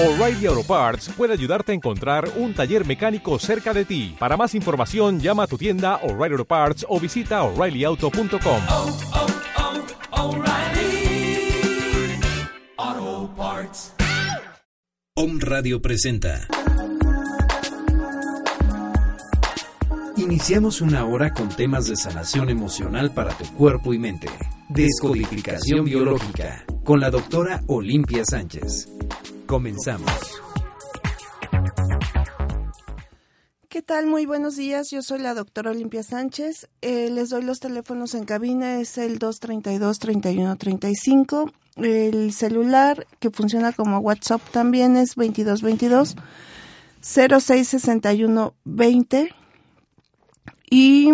O'Reilly Auto Parts puede ayudarte a encontrar un taller mecánico cerca de ti. Para más información, llama a tu tienda O'Reilly Auto Parts o visita oreillyauto.com. oh, oh, O'Reilly Auto Parts. Om Radio presenta. Iniciamos una hora con temas de sanación emocional para tu cuerpo y mente. Descodificación biológica con la doctora Olimpia Sánchez. Comenzamos. ¿Qué tal? Muy buenos días. Yo soy la doctora Olimpia Sánchez. Eh, les doy los teléfonos en cabina. Es el 232-3135. El celular que funciona como WhatsApp también es 2222 066120 y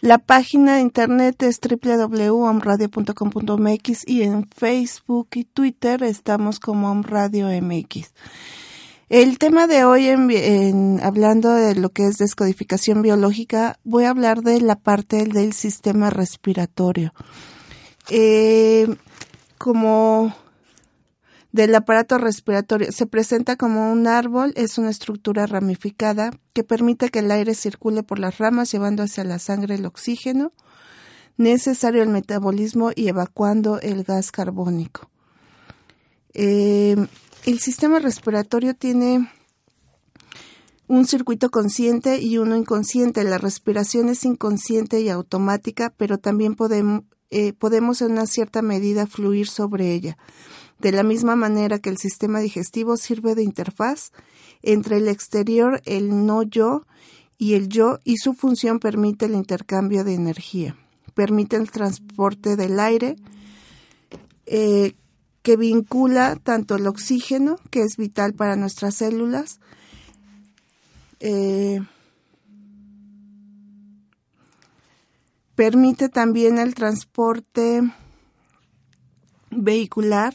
la página de internet es www.omradio.com.mx y en Facebook y Twitter estamos como Omradio MX. El tema de hoy, hablando de lo que es descodificación biológica, voy a hablar de la parte del sistema respiratorio. Eh, como del aparato respiratorio. Se presenta como un árbol, es una estructura ramificada que permite que el aire circule por las ramas llevando hacia la sangre el oxígeno necesario al metabolismo y evacuando el gas carbónico. Eh, el sistema respiratorio tiene un circuito consciente y uno inconsciente. La respiración es inconsciente y automática, pero también podemos, eh, podemos en una cierta medida fluir sobre ella de la misma manera que el sistema digestivo sirve de interfaz entre el exterior, el no yo y el yo, y su función permite el intercambio de energía, permite el transporte del aire, eh, que vincula tanto el oxígeno, que es vital para nuestras células, eh, permite también el transporte vehicular.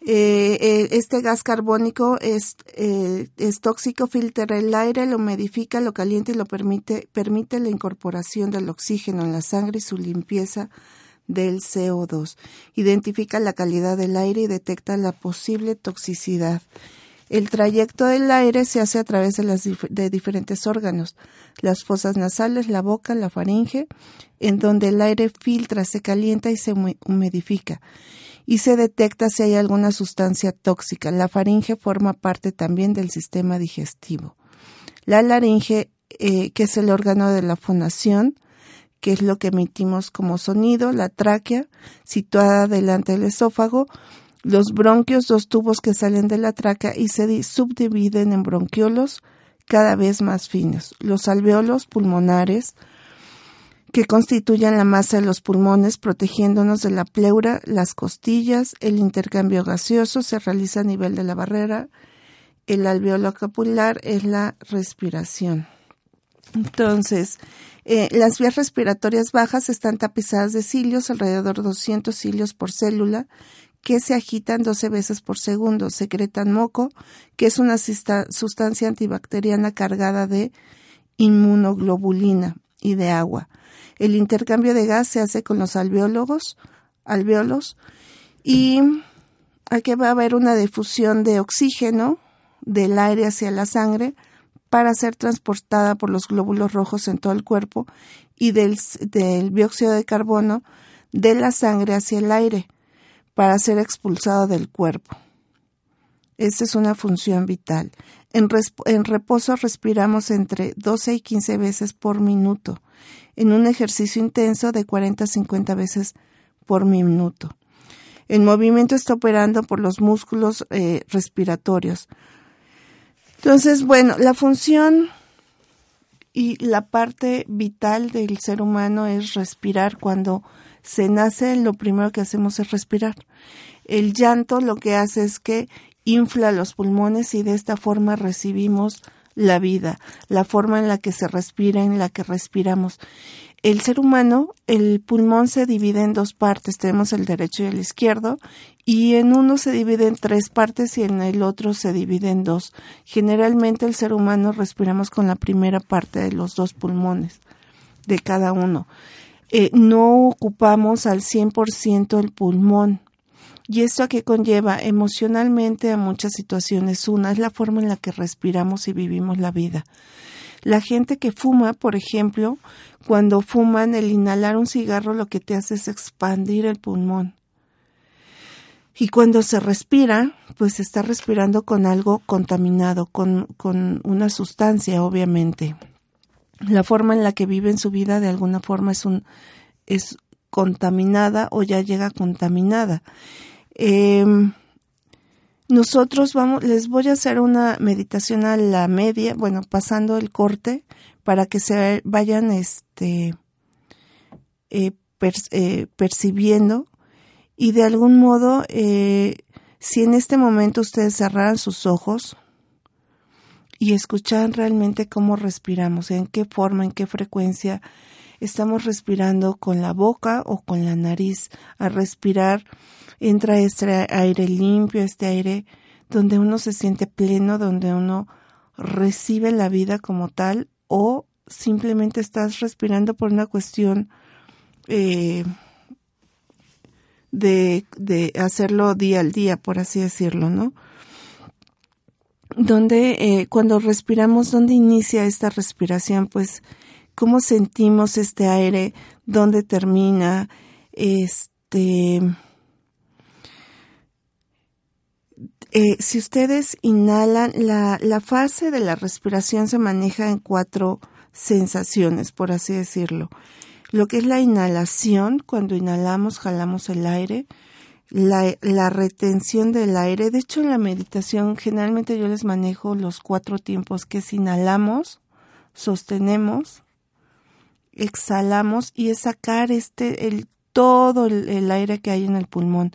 Eh, este gas carbónico es, eh, es, tóxico, filtra el aire, lo modifica, lo calienta y lo permite, permite la incorporación del oxígeno en la sangre y su limpieza del CO2. Identifica la calidad del aire y detecta la posible toxicidad. El trayecto del aire se hace a través de, diferentes órganos, las fosas nasales, la boca, la faringe, en donde el aire filtra, se calienta y se humidifica y se detecta si hay alguna sustancia tóxica. La faringe forma parte también del sistema digestivo. La laringe, eh, que es el órgano de la fonación, que es lo que emitimos como sonido, la tráquea, situada delante del esófago, los bronquios, dos tubos que salen de la tráquea y se subdividen en bronquiolos cada vez más finos. Los alveolos pulmonares, que constituyen la masa de los pulmones, protegiéndonos de la pleura, las costillas, el intercambio gaseoso se realiza a nivel de la barrera, el alveolo capular es la respiración. Entonces, eh, las vías respiratorias bajas están tapizadas de cilios, alrededor de 200 cilios por célula, que se agitan 12 veces por segundo. Secretan moco, que es una sustancia antibacteriana cargada de inmunoglobulina y de agua. El intercambio de gas se hace con los alveólogos, alveolos y aquí va a haber una difusión de oxígeno del aire hacia la sangre para ser transportada por los glóbulos rojos en todo el cuerpo y del, del dióxido de carbono de la sangre hacia el aire para ser expulsado del cuerpo. Esta es una función vital. En, reposo respiramos entre 12 y 15 veces por minuto, en un ejercicio intenso de 40 a 50 veces por minuto. El movimiento está operando por los músculos eh, respiratorios. Entonces, bueno, la función y la parte vital del ser humano es respirar. Cuando se nace, lo primero que hacemos es respirar. El llanto lo que hace es que infla los pulmones y de esta forma recibimos la vida, la forma en la que se respira, en la que respiramos. El ser humano, el pulmón se divide en dos partes, tenemos el derecho y el izquierdo, y en uno se divide en tres partes y en el otro se divide en dos. Generalmente el ser humano respiramos con la primera parte de los dos pulmones de cada uno. Eh, no ocupamos al 100% el pulmón, ¿Y esto a qué conlleva? Emocionalmente a muchas situaciones. Una es la forma en la que respiramos y vivimos la vida. La gente que fuma, por ejemplo, cuando fuman, el inhalar un cigarro lo que te hace es expandir el pulmón. Y cuando se respira, pues está respirando con algo contaminado, con, con una sustancia, obviamente. La forma en la que viven su vida de alguna forma es un es contaminada o ya llega contaminada. Em, nosotros vamos, les voy a hacer una meditación a la media, bueno, pasando el corte para que se vayan este eh, eh, percibiendo y de algún modo eh, si en este momento ustedes cerraran sus ojos y escucharan realmente cómo respiramos, en qué forma, en qué frecuencia estamos respirando con la boca o con la nariz. A respirar entra este aire limpio, este aire donde uno se siente pleno, donde uno recibe la vida como tal o simplemente estás respirando por una cuestión eh, de, de, hacerlo día al día, por así decirlo, ¿no? Donde eh, cuando respiramos, ¿dónde inicia esta respiración? Pues cómo sentimos este aire, dónde termina, este Eh, si ustedes inhalan, la, la fase de la respiración se maneja en cuatro sensaciones, por así decirlo. Lo que es la inhalación, cuando inhalamos, jalamos el aire, la, la, retención del aire. De hecho, en la meditación generalmente yo les manejo los cuatro tiempos, que es inhalamos, sostenemos, exhalamos y es sacar este, el todo el, aire que hay en el pulmón.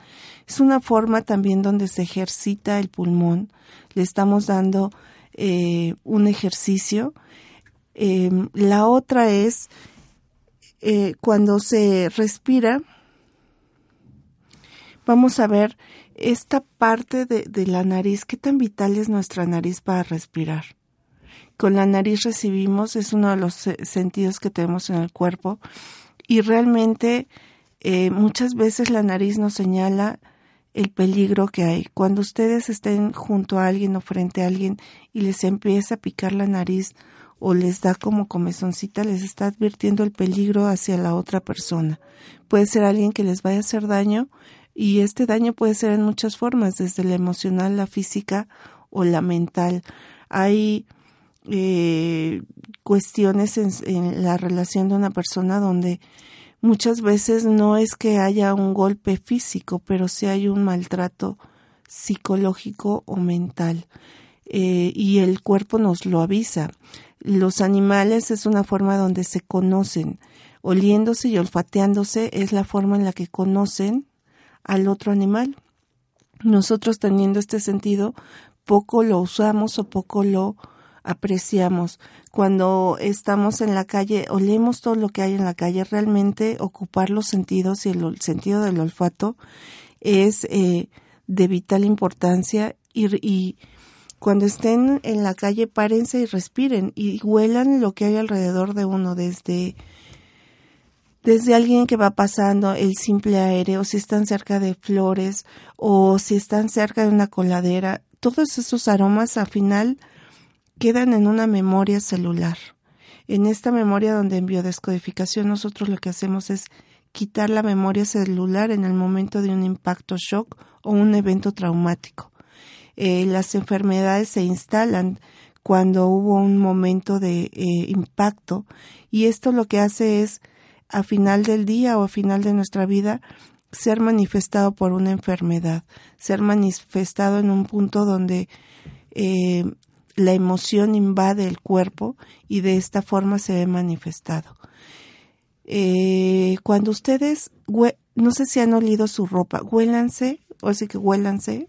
Es una forma también donde se ejercita el pulmón. Le estamos dando eh, un ejercicio. Em, la otra es eh, cuando se respira, vamos a ver esta parte de, de, la nariz, qué tan vital es nuestra nariz para respirar. Con la nariz recibimos, es uno de los sentidos que tenemos en el cuerpo y realmente eh, muchas veces la nariz nos señala el peligro que hay. Cuando ustedes estén junto a alguien o frente a alguien y les empieza a picar la nariz o les da como comezoncita, les está advirtiendo el peligro hacia la otra persona. Puede ser alguien que les vaya a hacer daño y este daño puede ser en muchas formas, desde la emocional, la física o la mental. Hay eh, cuestiones en la relación de una persona donde Muchas veces no es que haya un golpe físico, pero sí hay un maltrato psicológico o mental. Eh, y el cuerpo nos lo avisa. Los animales es una forma donde se conocen. Oliéndose y olfateándose es la forma en la que conocen al otro animal. Nosotros teniendo este sentido, poco lo usamos o poco lo apreciamos. Cuando estamos en la calle, olemos todo lo que hay en la calle, realmente ocupar los sentidos y el, sentido del olfato es eh, de vital importancia y, y cuando estén en la calle párense y respiren y huelan lo que hay alrededor de uno desde desde alguien que va pasando el simple aire o si están cerca de flores o si están cerca de una coladera todos esos aromas al final quedan en una memoria celular. En esta memoria donde en biodescodificación nosotros lo que hacemos es quitar la memoria celular en el momento de un impacto shock o un evento traumático. Eh, las enfermedades se instalan cuando hubo un momento de eh, impacto y esto lo que hace es a final del día o a final de nuestra vida ser manifestado por una enfermedad, ser manifestado en un punto donde eh, la emoción invade el cuerpo y de esta forma se ve manifestado. Eh, cuando ustedes, no sé si han olido su ropa, huélanse, o así que huélanse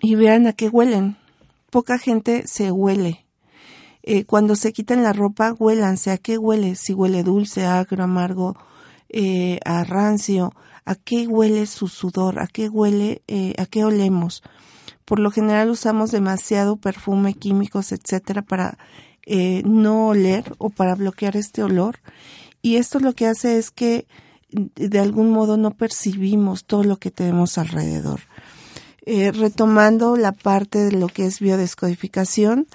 y vean a qué huelen. Poca gente se huele. Eh, cuando se quitan la ropa, huélanse a qué huele, si huele dulce, agro, amargo, eh, a rancio, a qué huele su sudor, a qué huele, a qué olemos por lo general usamos demasiado perfume, químicos, etcétera, para eh, no oler o para bloquear este olor. Y esto lo que hace es que de algún modo no percibimos todo lo que tenemos alrededor. Eh, retomando la parte de lo que es biodescodificación,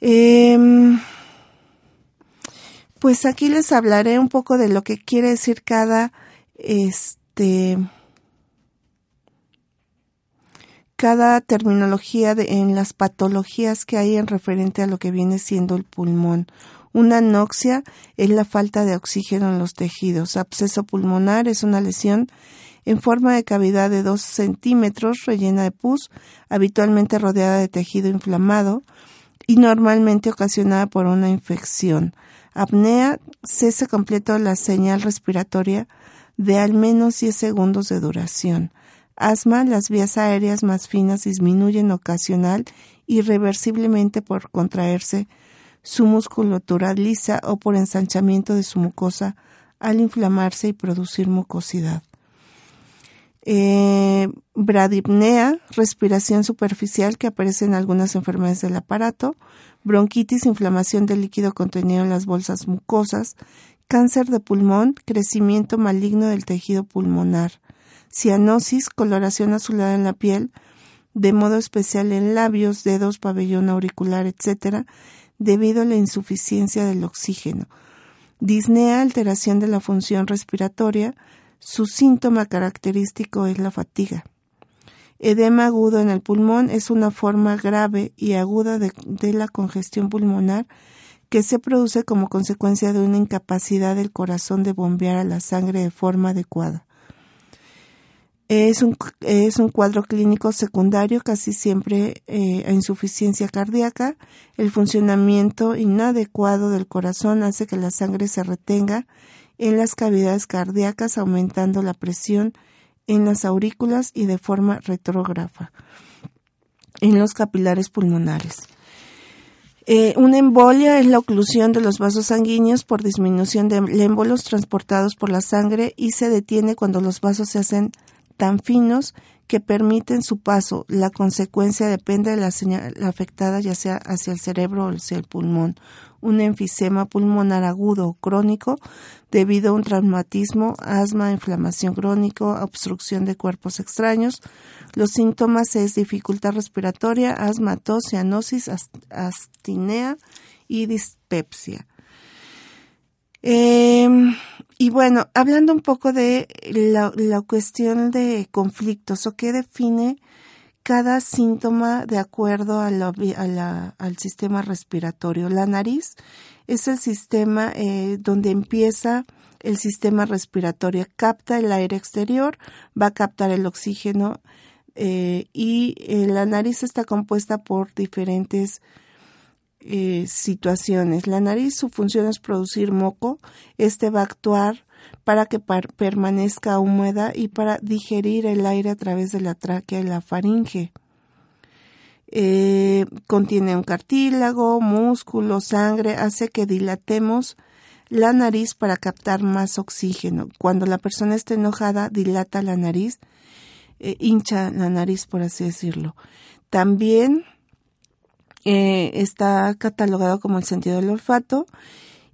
em, pues aquí les hablaré un poco de lo que quiere decir cada este cada terminología en las patologías que hay en referente a lo que viene siendo el pulmón. Una anoxia es la falta de oxígeno en los tejidos. Absceso pulmonar es una lesión en forma de cavidad de 2 centímetros rellena de pus, habitualmente rodeada de tejido inflamado y normalmente ocasionada por una infección. Apnea, cese completo la señal respiratoria de al menos 10 segundos de duración. Asma, las vías aéreas más finas disminuyen ocasional y reversiblemente por contraerse su musculatura lisa o por ensanchamiento de su mucosa al inflamarse y producir mucosidad. Eh, bradipnea, respiración superficial que aparece en algunas enfermedades del aparato, bronquitis, inflamación del líquido contenido en las bolsas mucosas, cáncer de pulmón, crecimiento maligno del tejido pulmonar, cianosis, coloración azulada en la piel, de modo especial en labios, dedos, pabellón auricular, etc., debido a la insuficiencia del oxígeno. Disnea, alteración de la función respiratoria, su síntoma característico es la fatiga. Edema agudo en el pulmón es una forma grave y aguda de, la congestión pulmonar que se produce como consecuencia de una incapacidad del corazón de bombear a la sangre de forma adecuada. Es un, es un cuadro clínico secundario casi siempre eh, a insuficiencia cardíaca. El funcionamiento inadecuado del corazón hace que la sangre se retenga en las cavidades cardíacas, aumentando la presión en las aurículas y de forma retrógrafa en los capilares pulmonares. Eh, una embolia es la oclusión de los vasos sanguíneos por disminución de émbolos transportados por la sangre y se detiene cuando los vasos se hacen tan finos que permiten su paso. La consecuencia depende de la señal afectada, ya sea hacia el cerebro o hacia el pulmón. Un enfisema pulmonar agudo o crónico debido a un traumatismo, asma, inflamación crónico, obstrucción de cuerpos extraños. Los síntomas es dificultad respiratoria, asma, tos, cianosis, astinea y dispepsia. Eh, y bueno, hablando un poco de la, cuestión de conflictos o qué define cada síntoma de acuerdo a al sistema respiratorio. La nariz es el sistema eh, donde empieza el sistema respiratorio, capta el aire exterior, va a captar el oxígeno eh, y eh, la nariz está compuesta por diferentes eh, situaciones. La nariz, su función es producir moco. Este va a actuar para que permanezca húmeda y para digerir el aire a través de la tráquea y la faringe. Eh, contiene un cartílago, músculo, sangre, hace que dilatemos la nariz para captar más oxígeno. Cuando la persona está enojada, dilata la nariz, eh, hincha la nariz, por así decirlo. También eh, está catalogado como el sentido del olfato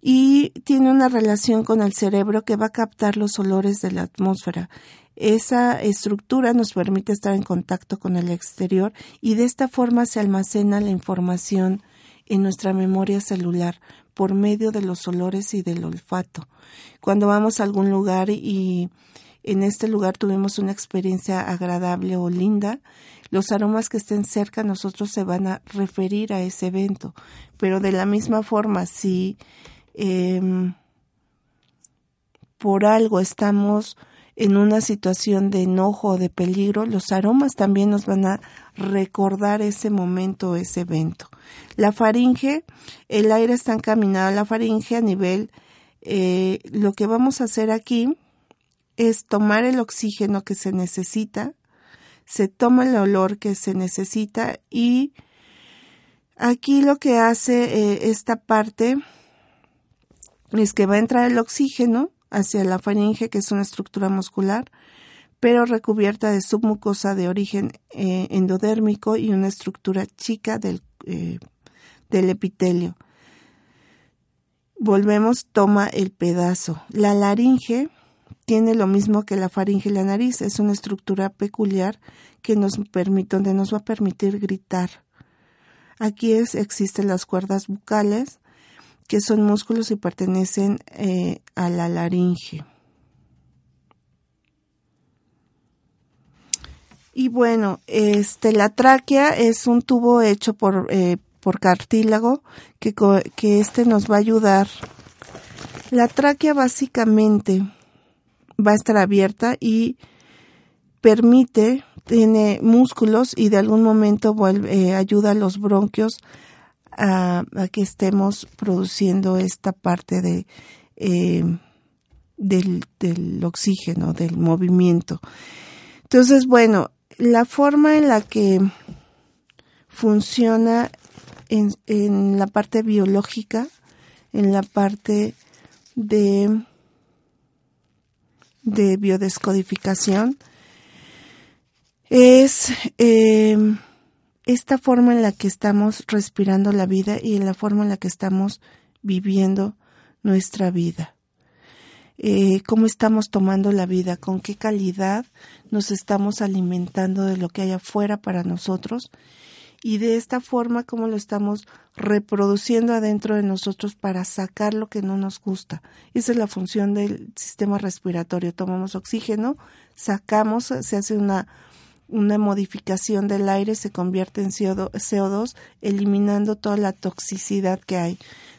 y tiene una relación con el cerebro que va a captar los olores de la atmósfera. Esa estructura nos permite estar en contacto con el exterior y de esta forma se almacena la información en nuestra memoria celular por medio de los olores y del olfato. Cuando vamos a algún lugar y en este lugar tuvimos una experiencia agradable o linda, los aromas que estén cerca nosotros se van a referir a ese evento. Pero de la misma forma, si em, por algo estamos en una situación de enojo o de peligro, los aromas también nos van a recordar ese momento ese evento. La faringe, el aire está encaminado a la faringe a nivel, eh, lo que vamos a hacer aquí es tomar el oxígeno que se necesita se toma el olor que se necesita y aquí lo que hace eh, esta parte es que va a entrar el oxígeno hacia la faringe, que es una estructura muscular, pero recubierta de submucosa de origen eh, endodérmico y una estructura chica del, eh, del epitelio. Volvemos, toma el pedazo. La laringe tiene lo mismo que la faringe y la nariz, es una estructura peculiar que nos permite, donde nos va a permitir gritar. Aquí existen las cuerdas bucales, que son músculos y pertenecen eh, a la laringe. Y bueno, este, la tráquea es un tubo hecho por, eh, por cartílago que, que este nos va a ayudar. La tráquea básicamente va a estar abierta y permite, tiene músculos y de algún momento vuelve, eh, ayuda a los bronquios a, que estemos produciendo esta parte de, eh, del, del oxígeno, del movimiento. Entonces, bueno, la forma en la que funciona en, en, la parte biológica, en la parte de, de biodescodificación, es eh, esta forma en la que estamos respirando la vida y en la forma en la que estamos viviendo nuestra vida. Eh, cómo estamos tomando la vida, con qué calidad nos estamos alimentando de lo que hay afuera para nosotros y de esta forma cómo lo estamos reproduciendo adentro de nosotros para sacar lo que no nos gusta. Esa es la función del sistema respiratorio. Tomamos oxígeno, sacamos, se hace una, una modificación del aire, se convierte en CO2, eliminando toda la toxicidad que hay.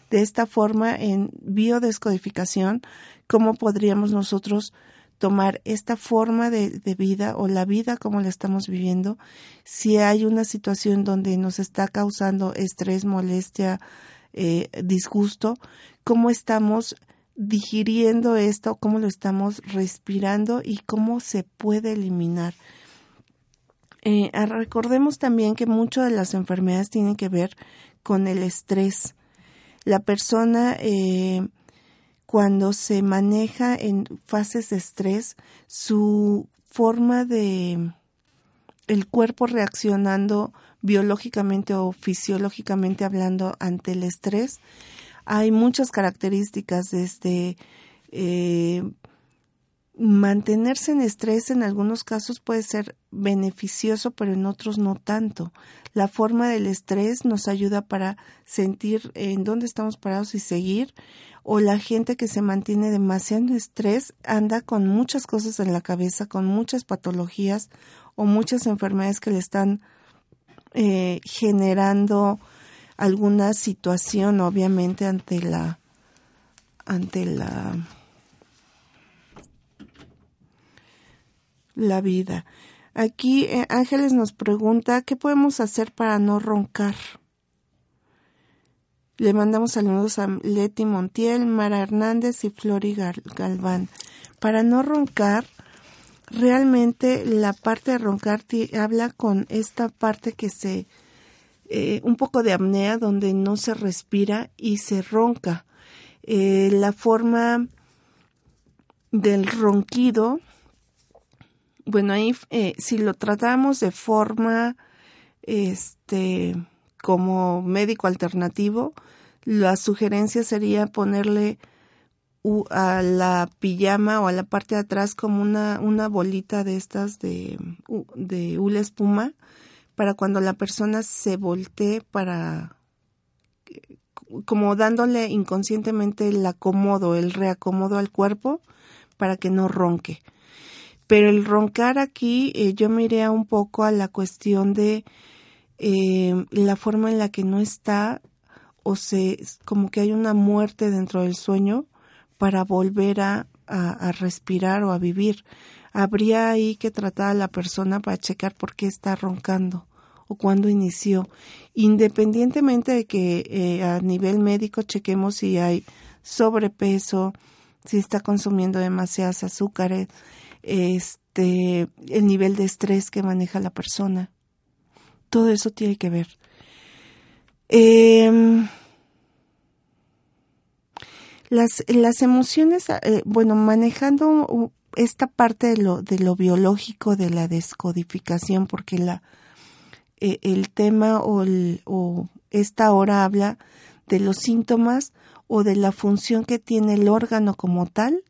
De esta forma, en biodescodificación, cómo podríamos nosotros tomar esta forma de, vida o la vida como la estamos viviendo, si hay una situación donde nos está causando estrés, molestia, eh, disgusto, cómo estamos digiriendo esto, cómo lo estamos respirando y cómo se puede eliminar. Eh, recordemos también que muchas de las enfermedades tienen que ver con el estrés. La persona eh, cuando se maneja en fases de estrés, su forma de el cuerpo reaccionando biológicamente o fisiológicamente hablando ante el estrés, hay muchas características desde eh, mantenerse en estrés en algunos casos puede ser beneficioso, pero en otros no tanto. La forma del estrés nos ayuda para sentir en dónde estamos parados y seguir, o la gente que se mantiene demasiado en estrés anda con muchas cosas en la cabeza, con muchas patologías o muchas enfermedades que le están eh, generando alguna situación, obviamente, ante la ante la la vida. Aquí eh, Ángeles nos pregunta, ¿qué podemos hacer para no roncar? Le mandamos saludos a Leti Montiel, Mara Hernández y Flori Galván. Para no roncar, realmente la parte de roncar habla con esta parte que se, eh, un poco de apnea donde no se respira y se ronca. Eh, la forma del ronquido bueno, ahí eh, si lo tratamos de forma, este, como médico alternativo, la sugerencia sería ponerle a la pijama o a la parte de atrás como una, una bolita de estas de, de hula espuma para cuando la persona se voltee para como dándole inconscientemente el acomodo, el reacomodo al cuerpo para que no ronque. Pero el roncar aquí eh, yo miré un poco a la cuestión de eh, la forma en la que no está o se como que hay una muerte dentro del sueño para volver a, respirar o a vivir. Habría ahí que tratar a la persona para checar por qué está roncando o cuándo inició, independientemente de que eh, a nivel médico chequemos si hay sobrepeso, si está consumiendo demasiadas azúcares, este, el nivel de estrés que maneja la persona. Todo eso tiene que ver. Em, las, las emociones, eh, bueno, manejando esta parte de lo, de lo biológico de la descodificación, porque la, eh, el tema o, o esta hora habla de los síntomas o de la función que tiene el órgano como tal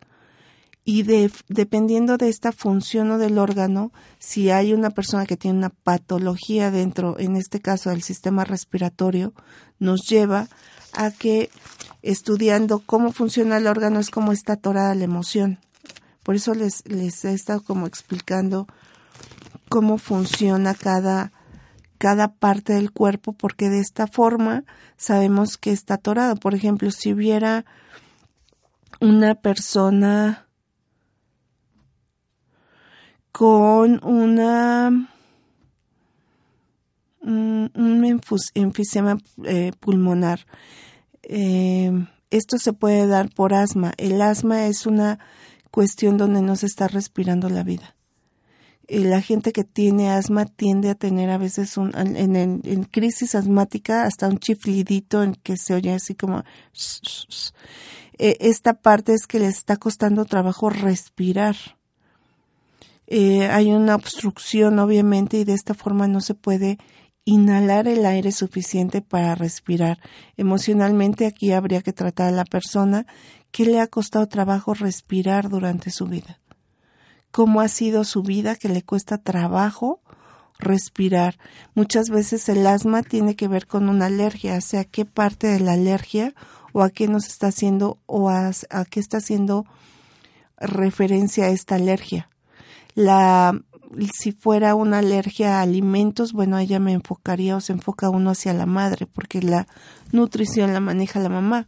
y de, dependiendo de esta función o del órgano, si hay una persona que tiene una patología dentro, en este caso del sistema respiratorio, nos lleva a que estudiando cómo funciona el órgano es como está atorada la emoción. Por eso les, les he estado como explicando cómo funciona cada, cada parte del cuerpo, porque de esta forma sabemos que está atorado. Por ejemplo, si hubiera una persona con una un, enfisema eh, pulmonar. Eh, esto se puede dar por asma. El asma es una cuestión donde no se está respirando la vida. Y la gente que tiene asma tiende a tener a veces un, en, en, crisis asmática hasta un chiflidito en que se oye así como eh, esta parte es que les está costando trabajo respirar eh, hay una obstrucción obviamente y de esta forma no se puede inhalar el aire suficiente para respirar. Emocionalmente aquí habría que tratar a la persona que le ha costado trabajo respirar durante su vida. ¿Cómo ha sido su vida que le cuesta trabajo respirar? Muchas veces el asma tiene que ver con una alergia, o sea, qué parte de la alergia o a qué nos está haciendo o a, a qué está haciendo referencia a esta alergia la si fuera una alergia a alimentos, bueno, ella me enfocaría o se enfoca uno hacia la madre, porque la nutrición la maneja la mamá.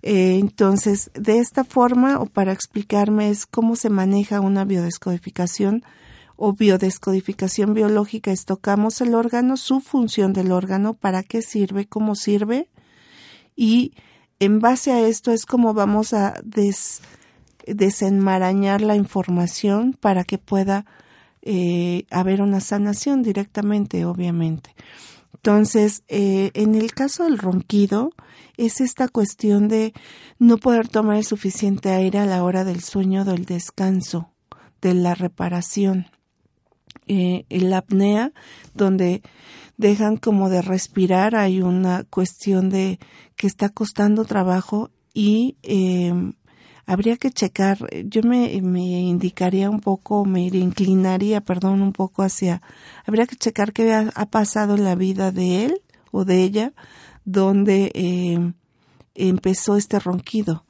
Eh, entonces, de esta forma, o para explicarme, es cómo se maneja una biodescodificación o biodescodificación biológica, es tocamos el órgano, su función del órgano, para qué sirve, cómo sirve, y en base a esto es como vamos a des, desenmarañar la información para que pueda eh, haber una sanación directamente, obviamente. Entonces, eh, en el caso del ronquido, es esta cuestión de no poder tomar el suficiente aire a la hora del sueño, del descanso, de la reparación. Eh, la apnea, donde dejan como de respirar, hay una cuestión de que está costando trabajo y eh, habría que checar, yo me, me indicaría un poco, me inclinaría, perdón, un poco hacia, habría que checar qué ha, pasado en la vida de él o de ella, donde eh, empezó este ronquido.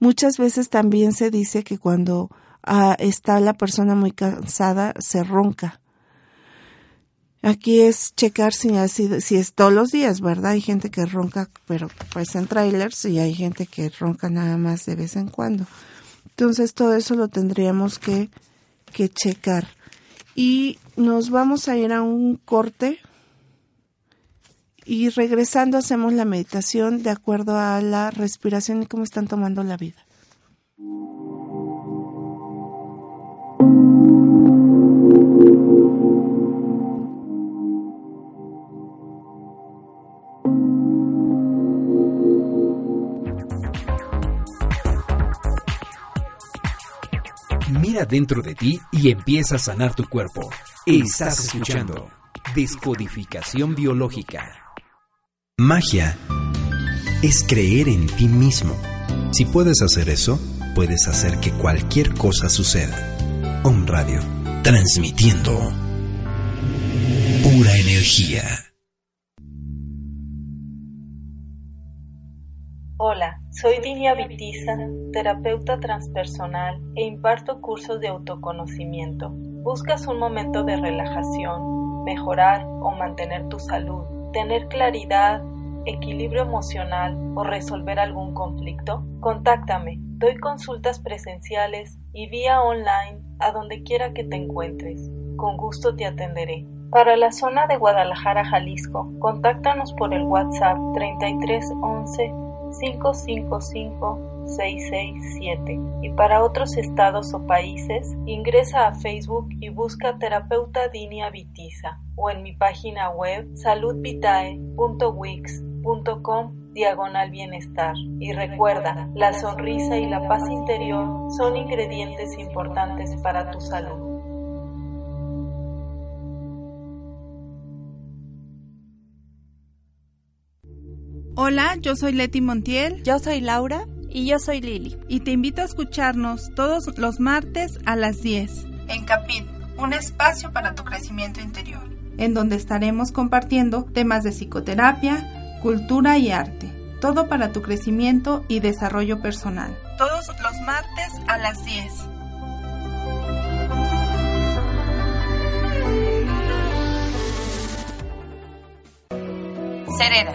Muchas veces también se dice que cuando ah, está la persona muy cansada, se ronca. Aquí es checar si, si es todos los días, ¿verdad? Hay gente que ronca, pero pues en trailers y hay gente que ronca nada más de vez en cuando. Entonces todo eso lo tendríamos que, que checar. Y nos vamos a ir a un corte y regresando hacemos la meditación de acuerdo a la respiración y cómo están tomando la vida. Mira dentro de ti y empieza a sanar tu cuerpo. Estás escuchando Descodificación Biológica. Magia es creer en ti mismo. Si puedes hacer eso, puedes hacer que cualquier cosa suceda. Om Radio, transmitiendo pura energía. Hola, soy Dinia Vitiza, terapeuta transpersonal e imparto cursos de autoconocimiento. ¿Buscas un momento de relajación, mejorar o mantener tu salud, tener claridad, equilibrio emocional o resolver algún conflicto? Contáctame. Doy consultas presenciales y vía online a donde quiera que te encuentres. Con gusto te atenderé. Para la zona de Guadalajara, Jalisco, contáctanos por el WhatsApp 3311 555-667 y para otros estados o países ingresa a Facebook y busca terapeuta Dinia Vitiza o en mi página web saludvitae.wix.com diagonal bienestar y recuerda, la sonrisa y la paz interior son ingredientes importantes para tu salud. Hola, yo soy Leti Montiel. Yo soy Laura. Y yo soy Lili. Y te invito a escucharnos todos los martes a las 10. En Capit, un espacio para tu crecimiento interior. En donde estaremos compartiendo temas de psicoterapia, cultura y arte. Todo para tu crecimiento y desarrollo personal. Todos los martes a las 10. Cereda,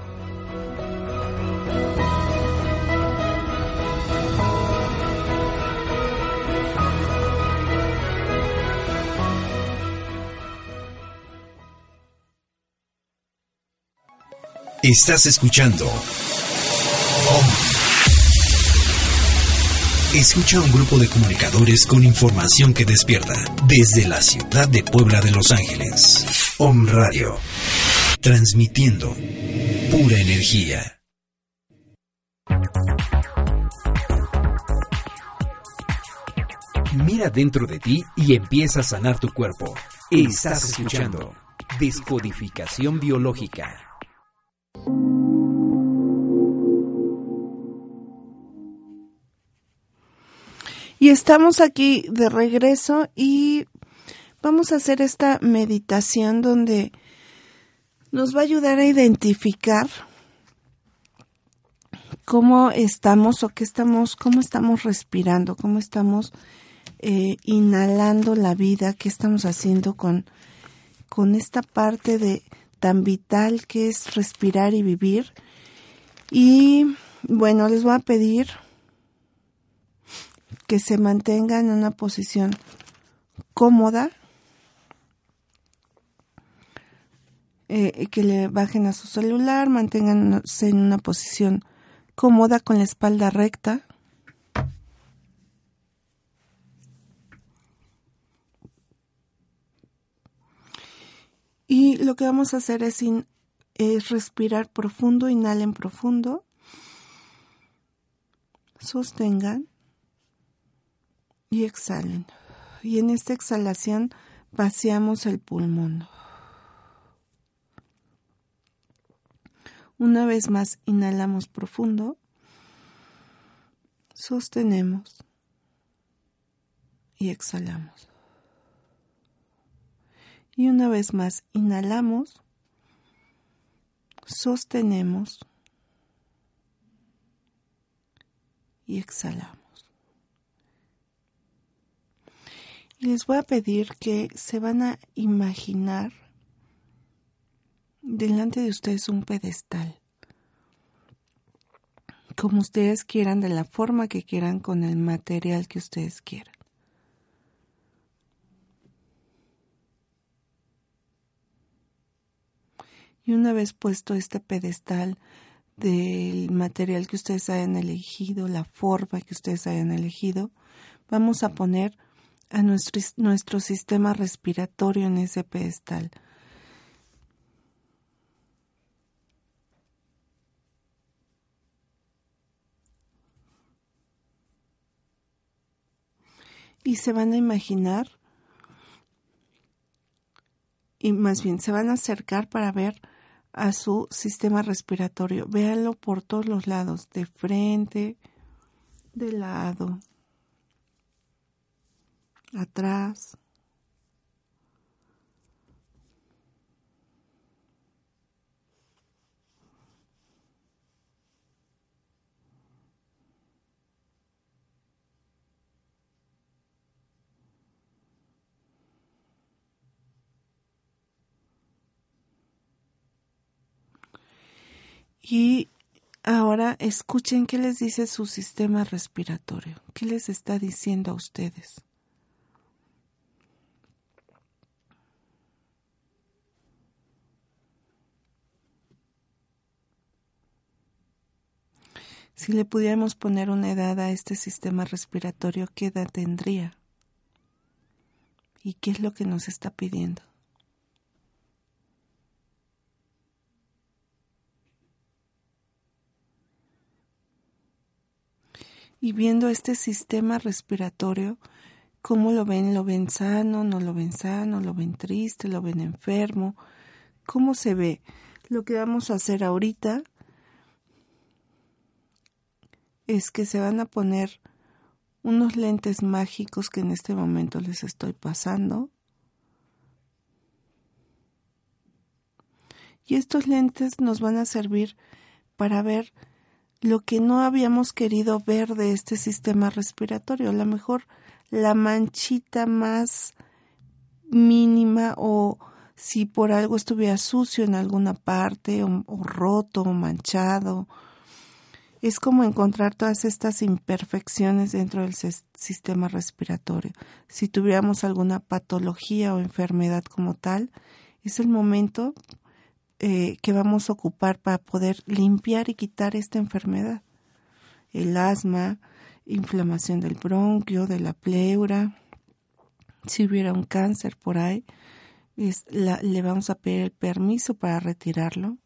Estás escuchando. OM. Escucha a un grupo de comunicadores con información que despierta desde la ciudad de Puebla de Los Ángeles. Om Radio. Transmitiendo pura energía. Mira dentro de ti y empieza a sanar tu cuerpo. Estás escuchando Descodificación Biológica. Y estamos aquí de regreso y vamos a hacer esta meditación donde nos va a ayudar a identificar cómo estamos o qué estamos, cómo estamos respirando, cómo estamos eh, inhalando la vida, qué estamos haciendo con, con esta parte de tan vital que es respirar y vivir. Y bueno, les voy a pedir que se mantengan en una posición cómoda, eh, que le bajen a su celular, manténganse en una posición cómoda con la espalda recta. Y lo que vamos a hacer es, respirar profundo, inhalen profundo, sostengan y exhalen. Y en esta exhalación vaciamos el pulmón. Una vez más, inhalamos profundo, sostenemos y exhalamos. Y una vez más, inhalamos, sostenemos y exhalamos. Y les voy a pedir que se van a imaginar delante de ustedes un pedestal. Como ustedes quieran, de la forma que quieran, con el material que ustedes quieran. Y una vez puesto este pedestal del material que ustedes hayan elegido, la forma que ustedes hayan elegido, vamos a poner a nuestro, nuestro sistema respiratorio en ese pedestal. Y se van a imaginar, y más bien se van a acercar para ver a su sistema respiratorio. Véanlo por todos los lados, de frente, de lado, atrás. Y ahora escuchen qué les dice su sistema respiratorio, qué les está diciendo a ustedes. Si le pudiéramos poner una edad a este sistema respiratorio, ¿qué edad tendría? ¿Y qué es lo que nos está pidiendo? Y viendo este sistema respiratorio, ¿cómo lo ven? ¿Lo ven sano? ¿No lo ven sano? ¿Lo ven triste? ¿Lo ven enfermo? ¿Cómo se ve? Lo que vamos a hacer ahorita es que se van a poner unos lentes mágicos que en este momento les estoy pasando. Y estos lentes nos van a servir para ver lo que no habíamos querido ver de este sistema respiratorio. A lo mejor la manchita más mínima o si por algo estuviera sucio en alguna parte o, o roto o manchado es como encontrar todas estas imperfecciones dentro del sistema respiratorio. Si tuviéramos alguna patología o enfermedad como tal, es el momento eh, que vamos a ocupar para poder limpiar y quitar esta enfermedad. El asma, inflamación del bronquio, de la pleura, si hubiera un cáncer por ahí, le vamos a pedir el permiso para retirarlo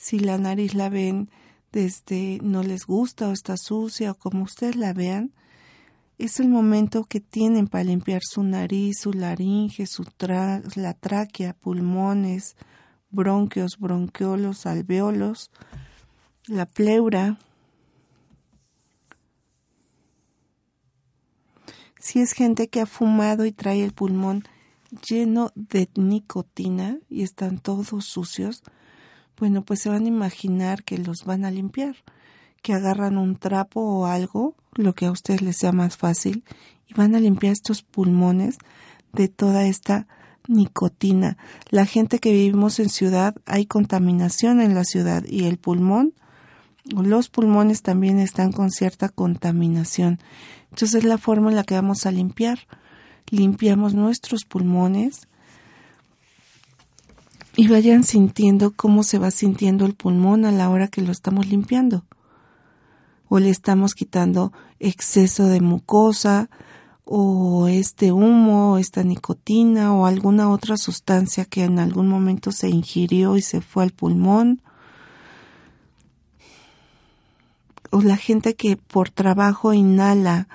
si la nariz la ven desde no les gusta o está sucia o como ustedes la vean, es el momento que tienen para limpiar su nariz, su laringe, su la tráquea, pulmones, bronquios, bronquiolos, alveolos, la pleura. Si es gente que ha fumado y trae el pulmón lleno de nicotina y están todos sucios, bueno, pues se van a imaginar que los van a limpiar, que agarran un trapo o algo, lo que a ustedes les sea más fácil, y van a limpiar estos pulmones de toda esta nicotina. La gente que vivimos en ciudad, hay contaminación en la ciudad y el pulmón, los pulmones también están con cierta contaminación. Entonces es la forma en la que vamos a limpiar. Limpiamos nuestros pulmones y vayan sintiendo cómo se va sintiendo el pulmón a la hora que lo estamos limpiando. O le estamos quitando exceso de mucosa, o este humo, o esta nicotina, o alguna otra sustancia que en algún momento se ingirió y se fue al pulmón. O la gente que por trabajo inhala,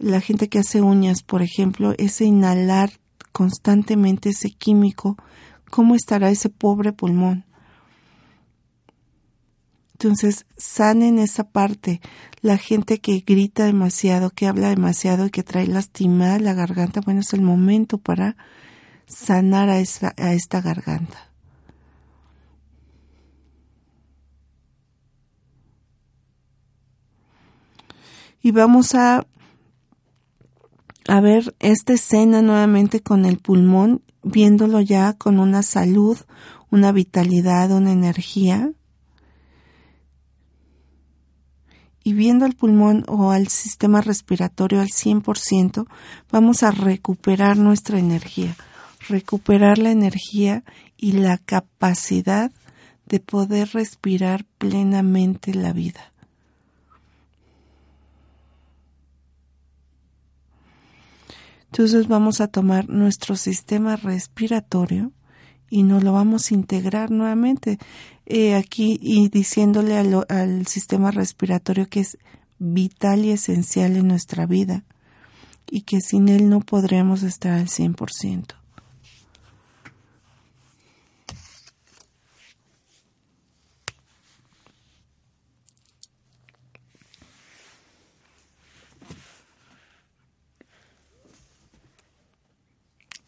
la gente que hace uñas, por ejemplo, ese inhalar constantemente ese químico ¿cómo estará ese pobre pulmón? Entonces, sanen esa parte. La gente que grita demasiado, que habla demasiado y que trae lastimada la garganta, bueno, es el momento para sanar a, a esta garganta. Y vamos a, a ver esta escena nuevamente con el pulmón viéndolo ya con una salud, una vitalidad, una energía. Y viendo el pulmón o al sistema respiratorio al 100%, vamos a recuperar nuestra energía, recuperar la energía y la capacidad de poder respirar plenamente la vida. Entonces vamos a tomar nuestro sistema respiratorio y nos lo vamos a integrar nuevamente eh, aquí y diciéndole al, sistema respiratorio que es vital y esencial en nuestra vida y que sin él no podremos estar al 100%.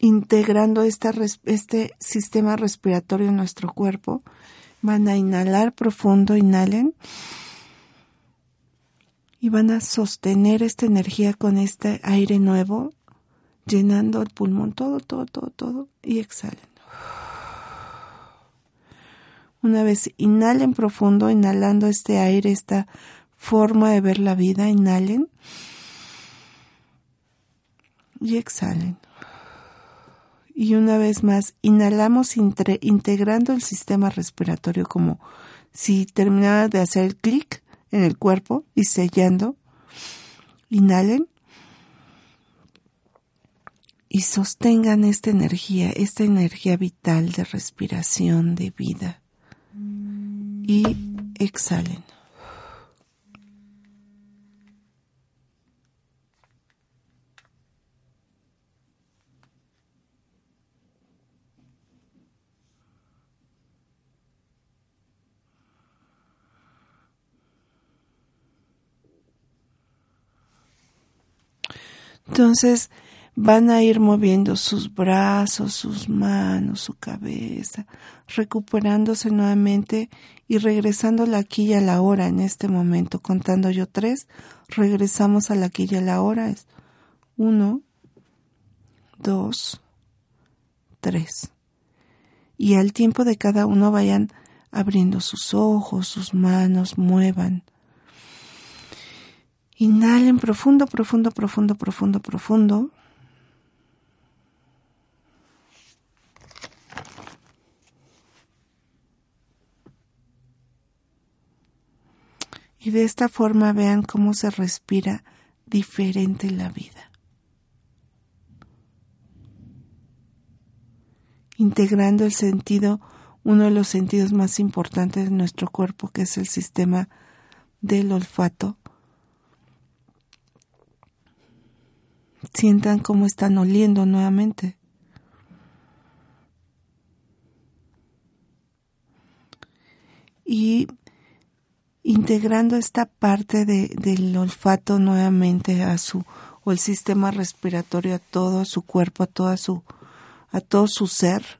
Integrando este sistema respiratorio en nuestro cuerpo. Van a inhalar profundo, inhalen. Y van a sostener esta energía con este aire nuevo, llenando el pulmón todo, todo, todo, todo. Y exhalen. Una vez inhalen profundo, inhalando este aire, esta forma de ver la vida, inhalen y exhalen Y una vez más, inhalamos integrando el sistema respiratorio como si terminara de hacer el clic en el cuerpo y sellando. Inhalen y sostengan esta energía, esta energía vital de respiración, de vida. Y exhalen. Entonces van a ir moviendo sus brazos, sus manos, su cabeza, recuperándose nuevamente y regresando la aquí y a la hora en este momento. Contando yo tres, regresamos a la aquí y a la hora. Es uno, dos, tres. Y al tiempo de cada uno vayan abriendo sus ojos, sus manos, muevan. Inhalen profundo, profundo, profundo, profundo, profundo. Y de esta forma vean cómo se respira diferente la vida. Integrando el sentido, uno de los sentidos más importantes de nuestro cuerpo, que es el sistema del olfato. Sientan cómo están oliendo nuevamente. Y integrando esta parte de, del olfato nuevamente a su o el sistema respiratorio a todo su cuerpo, a toda su a todo su ser.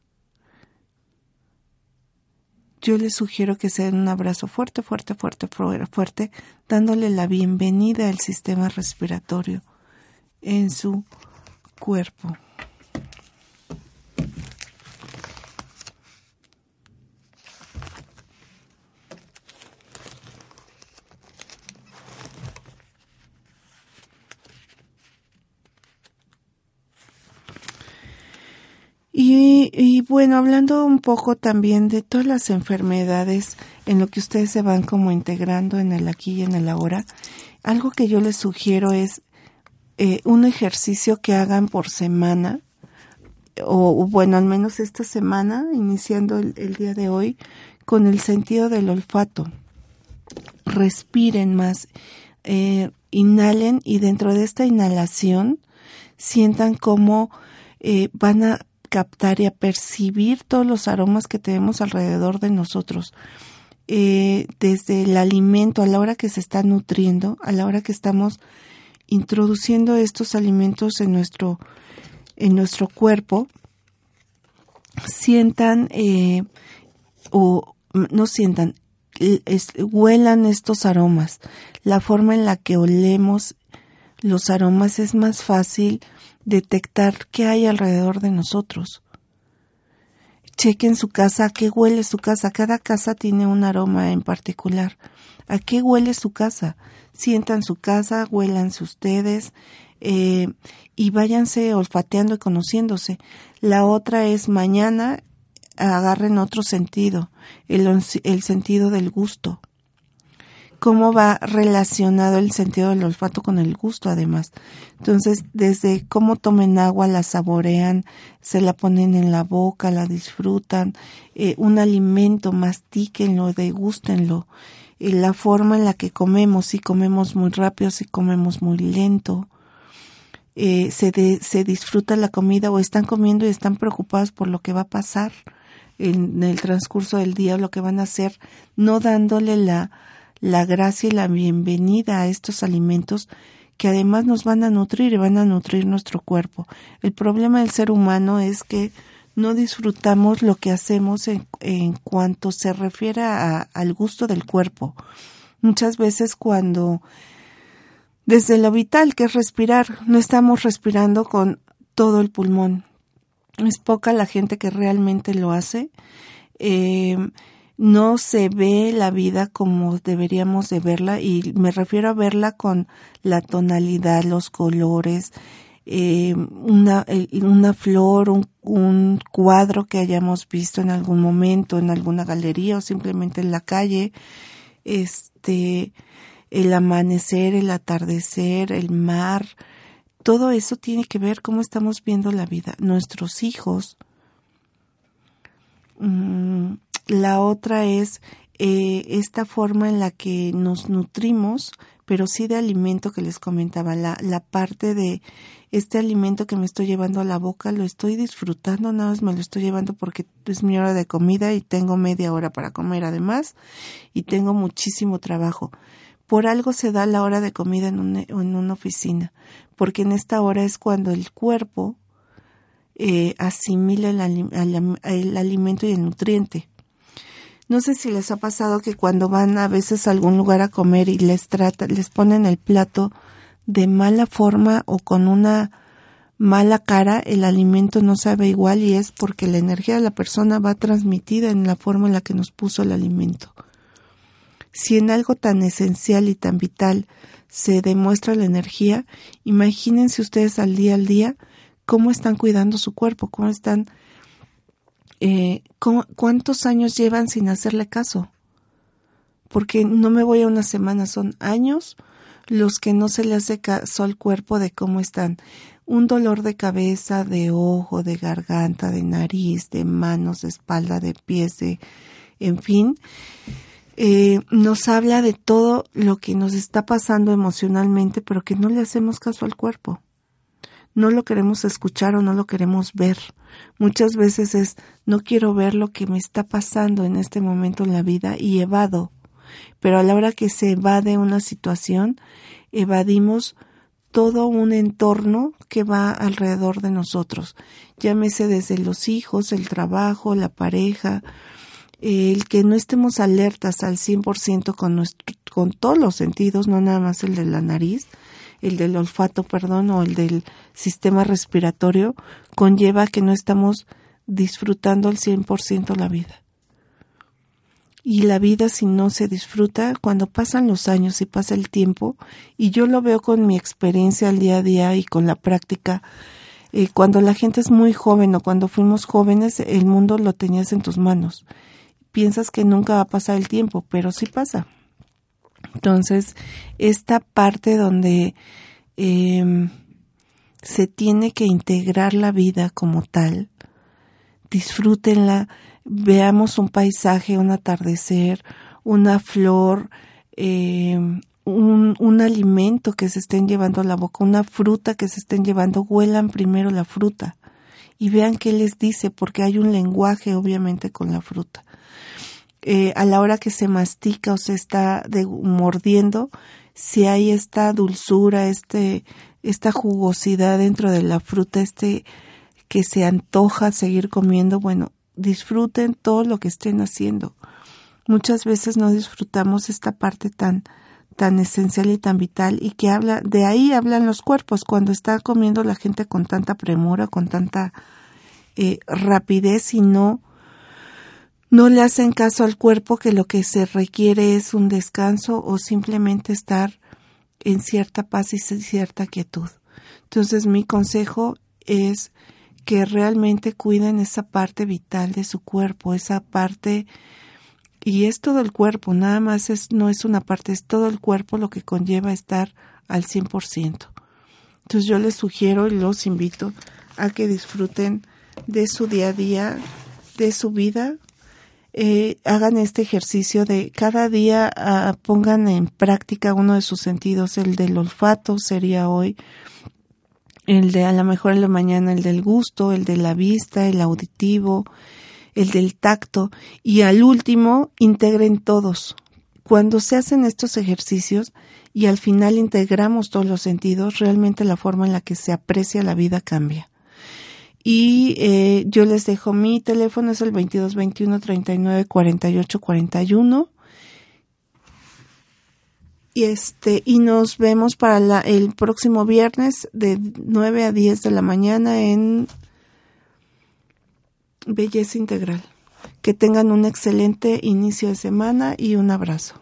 Yo les sugiero que se den un abrazo fuerte, fuerte, fuerte, fuerte, fuerte, dándole la bienvenida al sistema respiratorio en su cuerpo. Y, bueno, hablando un poco también de todas las enfermedades en lo que ustedes se van como integrando en el aquí y en el ahora, algo que yo les sugiero es eh, un ejercicio que hagan por semana, o, bueno, al menos esta semana, iniciando el, día de hoy, con el sentido del olfato. Respiren más, eh, inhalen y dentro de esta inhalación sientan cómo eh, van a captar y a percibir todos los aromas que tenemos alrededor de nosotros. Desde el alimento, a la hora que se está nutriendo, a la hora que estamos introduciendo estos alimentos en nuestro, en nuestro cuerpo, sientan eh, o no sientan, huelan estos aromas. La forma en la que olemos los aromas es más fácil detectar qué hay alrededor de nosotros. Chequen su casa, a qué huele su casa. Cada casa tiene un aroma en particular. ¿A qué huele su casa? Sientan su casa, huélanse ustedes eh, y váyanse olfateando y conociéndose. La otra es mañana agarren otro sentido, el, el sentido del gusto cómo va relacionado el sentido del olfato con el gusto además. Entonces, desde cómo tomen agua, la saborean, se la ponen en la boca, la disfrutan, eh, un alimento, mastíquenlo, degústenlo, eh, la forma en la que comemos, si comemos muy rápido, si comemos muy lento, eh, se, de, se disfruta la comida o están comiendo y están preocupados por lo que va a pasar en el transcurso del día, lo que van a hacer, no dándole la la gracia y la bienvenida a estos alimentos que además nos van a nutrir y van a nutrir nuestro cuerpo. El problema del ser humano es que no disfrutamos lo que hacemos en, en cuanto se refiere a, al gusto del cuerpo. Muchas veces cuando desde lo vital que es respirar, no estamos respirando con todo el pulmón. Es poca la gente que realmente lo hace. Eh, no se ve la vida como deberíamos de verla y me refiero a verla con la tonalidad, los colores, eh, una, una flor, un, un cuadro que hayamos visto en algún momento, en alguna galería o simplemente en la calle, este, el amanecer, el atardecer, el mar, todo eso tiene que ver cómo estamos viendo la vida. Nuestros hijos. Mm, la otra es eh, esta forma en la que nos nutrimos, pero sí de alimento que les comentaba, la, la parte de este alimento que me estoy llevando a la boca, lo estoy disfrutando, nada más me lo estoy llevando porque es mi hora de comida y tengo media hora para comer además y tengo muchísimo trabajo. Por algo se da la hora de comida en en una oficina, porque en esta hora es cuando el cuerpo eh, asimila el, el alimento y el nutriente. No sé si les ha pasado que cuando van a veces a algún lugar a comer y les trata, les ponen el plato de mala forma o con una mala cara, el alimento no sabe igual y es porque la energía de la persona va transmitida en la forma en la que nos puso el alimento. Si en algo tan esencial y tan vital se demuestra la energía, imagínense ustedes al día al día cómo están cuidando su cuerpo, cómo están, eh, cómo- cuántos años llevan sin hacerle caso. Porque no me voy a una semana, son años los que no se le hace caso al cuerpo de cómo están. Un dolor de cabeza, de ojo, de garganta, de nariz, de manos, de espalda, de pies, de, en fin, eh, nos habla de todo lo que nos está pasando emocionalmente, pero que no le hacemos caso al cuerpo. No lo queremos escuchar o no lo queremos ver. Muchas veces es no quiero ver lo que me está pasando en este momento en la vida y evado. Pero a la hora que se evade una situación, evadimos todo un entorno que va alrededor de nosotros. Llámese desde los hijos, el trabajo, la pareja, el que no estemos alertas al 100% con, nuestro, con todos los sentidos, no nada más el de la nariz, el del olfato, perdón, o el del sistema respiratorio, conlleva que no estamos disfrutando al 100% la vida. Y la vida si no se disfruta, cuando pasan los años y pasa el tiempo, y yo lo veo con mi experiencia al día a día y con la práctica, eh, cuando la gente es muy joven o cuando fuimos jóvenes, el mundo lo tenías en tus manos. Piensas que nunca va a pasar el tiempo, pero sí pasa. Entonces, esta parte donde eh, se tiene que integrar la vida como tal, disfrútenla, veamos un paisaje, un atardecer, una flor, eh, un, un alimento que se estén llevando a la boca, una fruta que se estén llevando, huelan primero la fruta y vean qué les dice, porque hay un lenguaje obviamente con la fruta. Eh, a la hora que se mastica o se está mordiendo, si hay esta dulzura, este, esta jugosidad dentro de la fruta, este que se antoja seguir comiendo, bueno, disfruten todo lo que estén haciendo. Muchas veces no disfrutamos esta parte tan tan esencial y tan vital y que habla de ahí hablan los cuerpos cuando está comiendo la gente con tanta premura, con tanta eh, rapidez y no no le hacen caso al cuerpo que lo que se requiere es un descanso o simplemente estar en cierta paz y cierta quietud. Entonces mi consejo es que realmente cuiden esa parte vital de su cuerpo, esa parte y es todo el cuerpo, nada más es no es una parte, es todo el cuerpo lo que conlleva estar al 100%. Entonces yo les sugiero y los invito a que disfruten de su día a día, de su vida, eh, hagan este ejercicio de cada día uh, pongan en práctica uno de sus sentidos, el del olfato sería hoy, el de a lo mejor en la mañana el del gusto, el de la vista, el auditivo, el del tacto y al último integren todos. Cuando se hacen estos ejercicios y al final integramos todos los sentidos, realmente la forma en la que se aprecia la vida cambia. Y eh, yo les dejo mi teléfono, es el 2221 39 48 41. Y este, y nos vemos para la, el próximo viernes de 9 a 10 de la mañana en Belleza Integral. Que tengan un excelente inicio de semana y un abrazo.